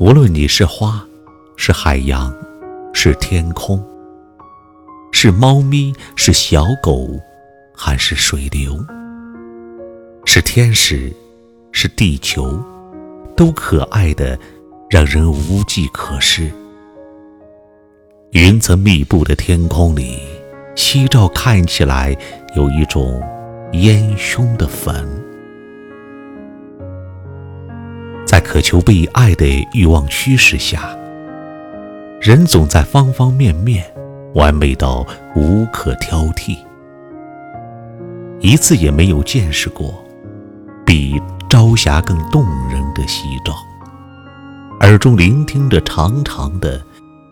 无论你是花，是海洋，是天空，是猫咪，是小狗，还是水流，是天使，是地球，都可爱的让人无计可施。云层密布的天空里，夕照看起来有一种烟熏的粉。在渴求被爱的欲望驱使下，人总在方方面面完美到无可挑剔，一次也没有见识过比朝霞更动人的夕照，耳中聆听着长长的、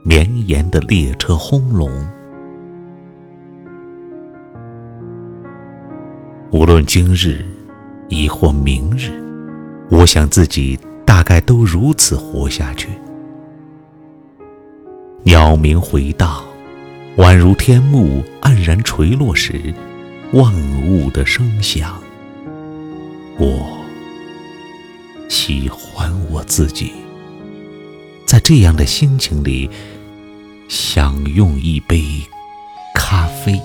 绵延的列车轰隆。无论今日，亦或明日，我想自己。大概都如此活下去。鸟鸣回荡，宛如天幕黯然垂落时，万物的声响。我喜欢我自己，在这样的心情里，享用一杯咖啡。